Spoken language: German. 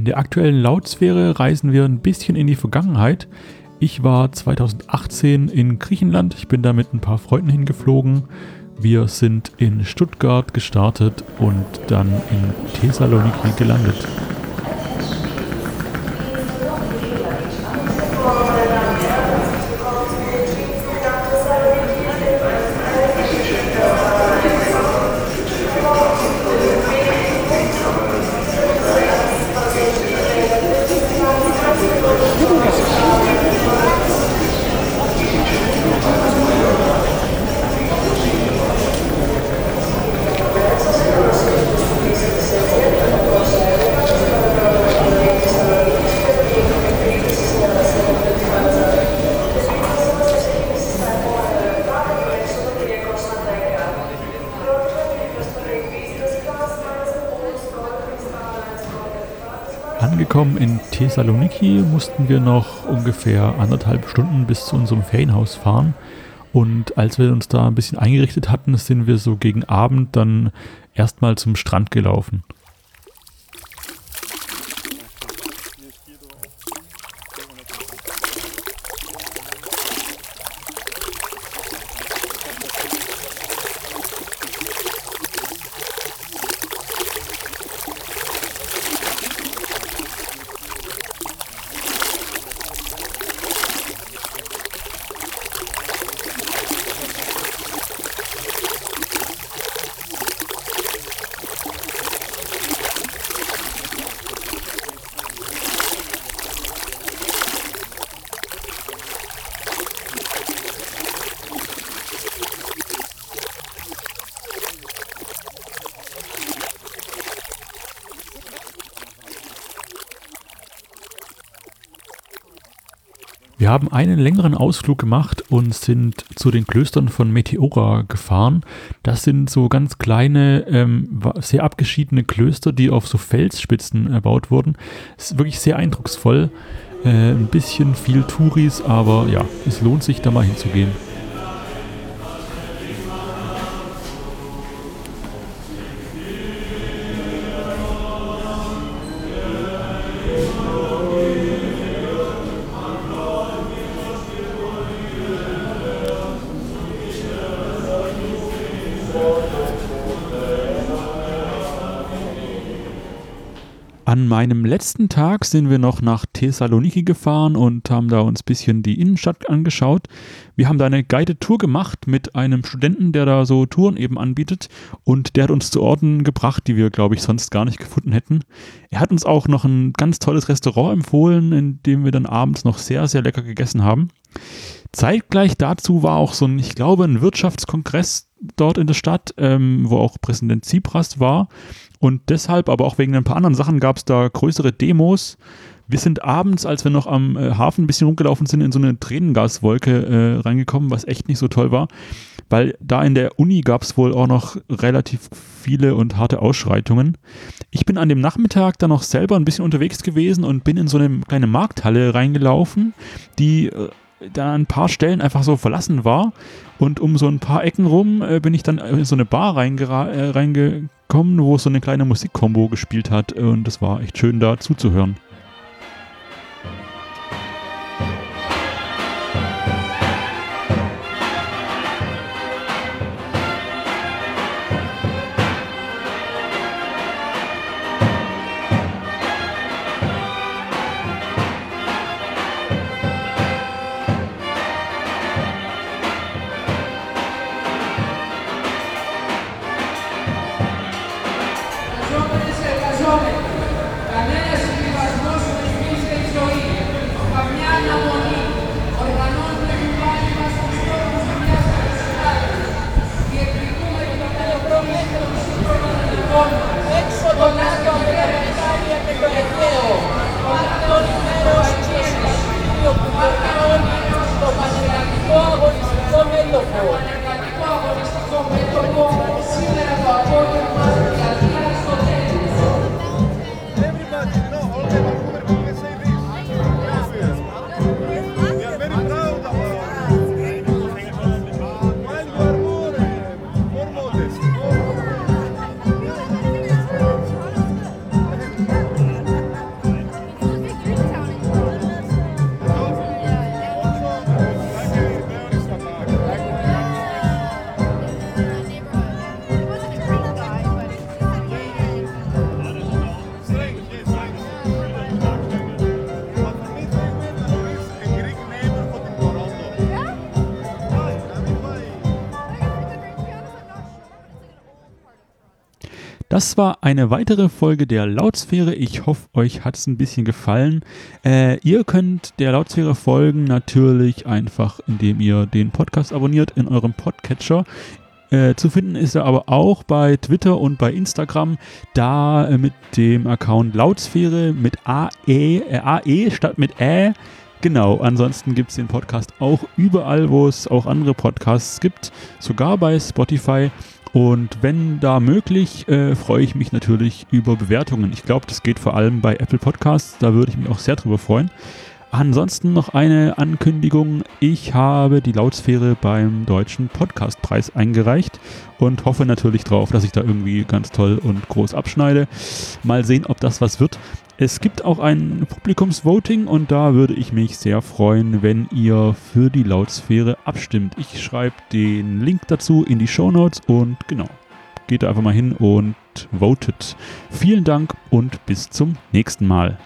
In der aktuellen Lautsphäre reisen wir ein bisschen in die Vergangenheit. Ich war 2018 in Griechenland. Ich bin da mit ein paar Freunden hingeflogen. Wir sind in Stuttgart gestartet und dann in Thessaloniki gelandet. Angekommen in Thessaloniki mussten wir noch ungefähr anderthalb Stunden bis zu unserem Ferienhaus fahren. Und als wir uns da ein bisschen eingerichtet hatten, sind wir so gegen Abend dann erstmal zum Strand gelaufen. Wir haben einen längeren Ausflug gemacht und sind zu den Klöstern von Meteora gefahren. Das sind so ganz kleine, ähm, sehr abgeschiedene Klöster, die auf so Felsspitzen erbaut wurden. Ist wirklich sehr eindrucksvoll. Äh, ein bisschen viel Touris, aber ja, es lohnt sich da mal hinzugehen. An meinem letzten Tag sind wir noch nach Thessaloniki gefahren und haben da uns ein bisschen die Innenstadt angeschaut. Wir haben da eine Guided Tour gemacht mit einem Studenten, der da so Touren eben anbietet und der hat uns zu Orten gebracht, die wir, glaube ich, sonst gar nicht gefunden hätten. Er hat uns auch noch ein ganz tolles Restaurant empfohlen, in dem wir dann abends noch sehr, sehr lecker gegessen haben. Zeitgleich dazu war auch so ein, ich glaube, ein Wirtschaftskongress dort in der Stadt, ähm, wo auch Präsident Tsipras war. Und deshalb, aber auch wegen ein paar anderen Sachen, gab es da größere Demos. Wir sind abends, als wir noch am äh, Hafen ein bisschen rumgelaufen sind, in so eine Tränengaswolke äh, reingekommen, was echt nicht so toll war. Weil da in der Uni gab es wohl auch noch relativ viele und harte Ausschreitungen. Ich bin an dem Nachmittag dann noch selber ein bisschen unterwegs gewesen und bin in so eine kleine Markthalle reingelaufen, die äh, da ein paar Stellen einfach so verlassen war. Und um so ein paar Ecken rum äh, bin ich dann in so eine Bar äh, reingekommen, wo so eine kleine Musikkombo gespielt hat. Und es war echt schön da zuzuhören. Das war eine weitere Folge der Lautsphäre. Ich hoffe, euch hat es ein bisschen gefallen. Äh, ihr könnt der Lautsphäre folgen natürlich einfach, indem ihr den Podcast abonniert in eurem Podcatcher. Äh, zu finden ist er aber auch bei Twitter und bei Instagram, da äh, mit dem Account Lautsphäre mit AE, äh, AE statt mit Ä. Genau, ansonsten gibt es den Podcast auch überall, wo es auch andere Podcasts gibt, sogar bei Spotify. Und wenn da möglich, äh, freue ich mich natürlich über Bewertungen. Ich glaube, das geht vor allem bei Apple Podcasts, da würde ich mich auch sehr drüber freuen. Ansonsten noch eine Ankündigung. Ich habe die Lautsphäre beim Deutschen Podcastpreis eingereicht und hoffe natürlich drauf, dass ich da irgendwie ganz toll und groß abschneide. Mal sehen, ob das was wird. Es gibt auch ein Publikumsvoting und da würde ich mich sehr freuen, wenn ihr für die Lautsphäre abstimmt. Ich schreibe den Link dazu in die Show Notes und genau, geht da einfach mal hin und votet. Vielen Dank und bis zum nächsten Mal.